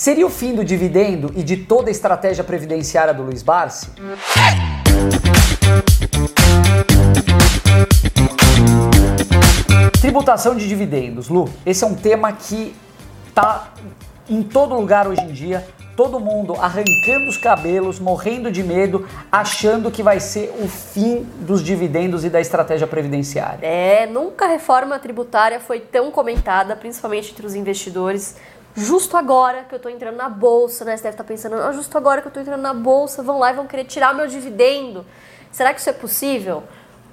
Seria o fim do dividendo e de toda a estratégia previdenciária do Luiz Barsi? Tributação de dividendos, Lu. Esse é um tema que tá em todo lugar hoje em dia. Todo mundo arrancando os cabelos, morrendo de medo, achando que vai ser o fim dos dividendos e da estratégia previdenciária. É, nunca a reforma tributária foi tão comentada, principalmente entre os investidores. Justo agora que eu tô entrando na bolsa, né? Você deve estar pensando, ah, justo agora que eu tô entrando na bolsa, vão lá e vão querer tirar meu dividendo. Será que isso é possível?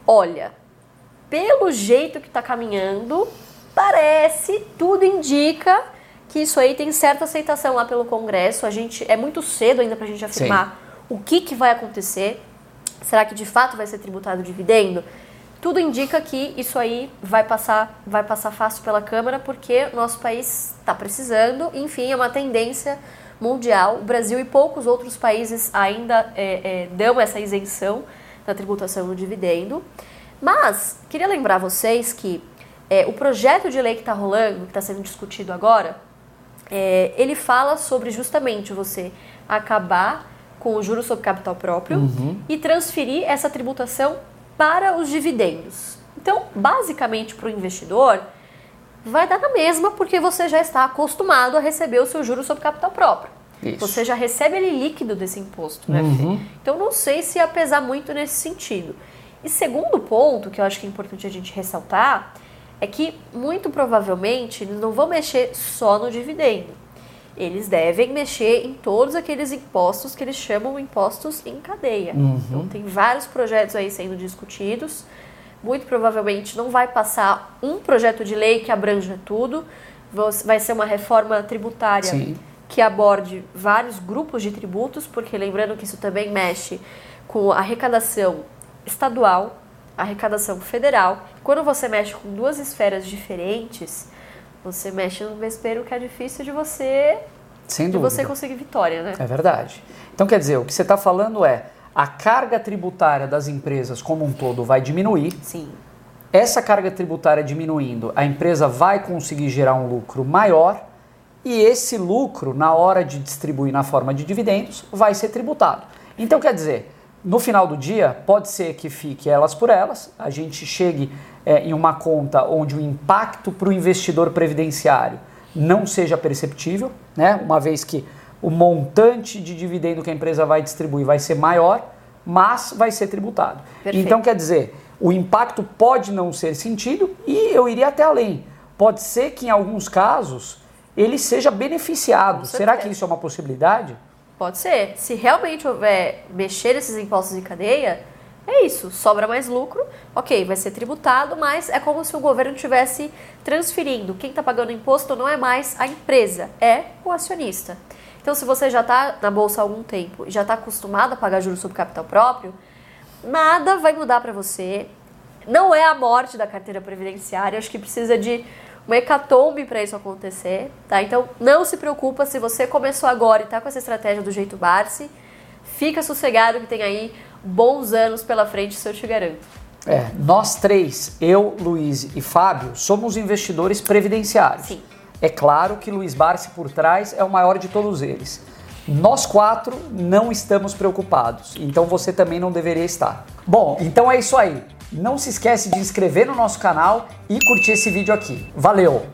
Olha, pelo jeito que está caminhando, parece, tudo indica que isso aí tem certa aceitação lá pelo Congresso. A gente é muito cedo ainda para a gente afirmar Sim. o que, que vai acontecer. Será que de fato vai ser tributado o dividendo? Tudo indica que isso aí vai passar, vai passar fácil pela Câmara, porque nosso país está precisando. Enfim, é uma tendência mundial. O Brasil e poucos outros países ainda é, é, dão essa isenção da tributação no dividendo. Mas, queria lembrar vocês que é, o projeto de lei que está rolando, que está sendo discutido agora, é, ele fala sobre justamente você acabar com o juro sobre capital próprio uhum. e transferir essa tributação para os dividendos. Então, basicamente, para o investidor, vai dar na mesma porque você já está acostumado a receber o seu juro sobre capital próprio. Isso. Você já recebe ele líquido desse imposto, né? Uhum. Então, não sei se ia pesar muito nesse sentido. E segundo ponto, que eu acho que é importante a gente ressaltar, é que muito provavelmente eles não vão mexer só no dividendo. Eles devem mexer em todos aqueles impostos que eles chamam impostos em cadeia. Uhum. Então tem vários projetos aí sendo discutidos. Muito provavelmente não vai passar um projeto de lei que abranja tudo. Vai ser uma reforma tributária Sim. que aborde vários grupos de tributos, porque lembrando que isso também mexe com a arrecadação estadual, arrecadação federal. Quando você mexe com duas esferas diferentes, você mexe no vespeiro que é difícil de você Sem de você conseguir vitória, né? É verdade. Então quer dizer, o que você está falando é a carga tributária das empresas como um todo vai diminuir. Sim. Essa carga tributária diminuindo, a empresa vai conseguir gerar um lucro maior e esse lucro, na hora de distribuir na forma de dividendos, vai ser tributado. Então quer dizer, no final do dia, pode ser que fique elas por elas, a gente chegue é, em uma conta onde o impacto para o investidor previdenciário não seja perceptível, né? uma vez que o montante de dividendo que a empresa vai distribuir vai ser maior, mas vai ser tributado. Perfeito. Então, quer dizer, o impacto pode não ser sentido e eu iria até além. Pode ser que em alguns casos ele seja beneficiado. Será que isso é uma possibilidade? Pode ser. Se realmente houver mexer esses impostos em cadeia, é isso, sobra mais lucro, ok, vai ser tributado, mas é como se o governo estivesse transferindo. Quem está pagando imposto não é mais a empresa, é o acionista. Então, se você já está na bolsa há algum tempo e já está acostumado a pagar juros sobre capital próprio, nada vai mudar para você. Não é a morte da carteira previdenciária, acho que precisa de uma hecatombe para isso acontecer, tá? Então não se preocupa se você começou agora e está com essa estratégia do jeito Barsi, fica sossegado que tem aí bons anos pela frente, isso eu te garanto. É, nós três, eu, Luiz e Fábio, somos investidores previdenciários. Sim. É claro que Luiz Barsi por trás é o maior de todos eles. Nós quatro não estamos preocupados, então você também não deveria estar. Bom, então é isso aí. Não se esquece de inscrever no nosso canal e curtir esse vídeo aqui. Valeu!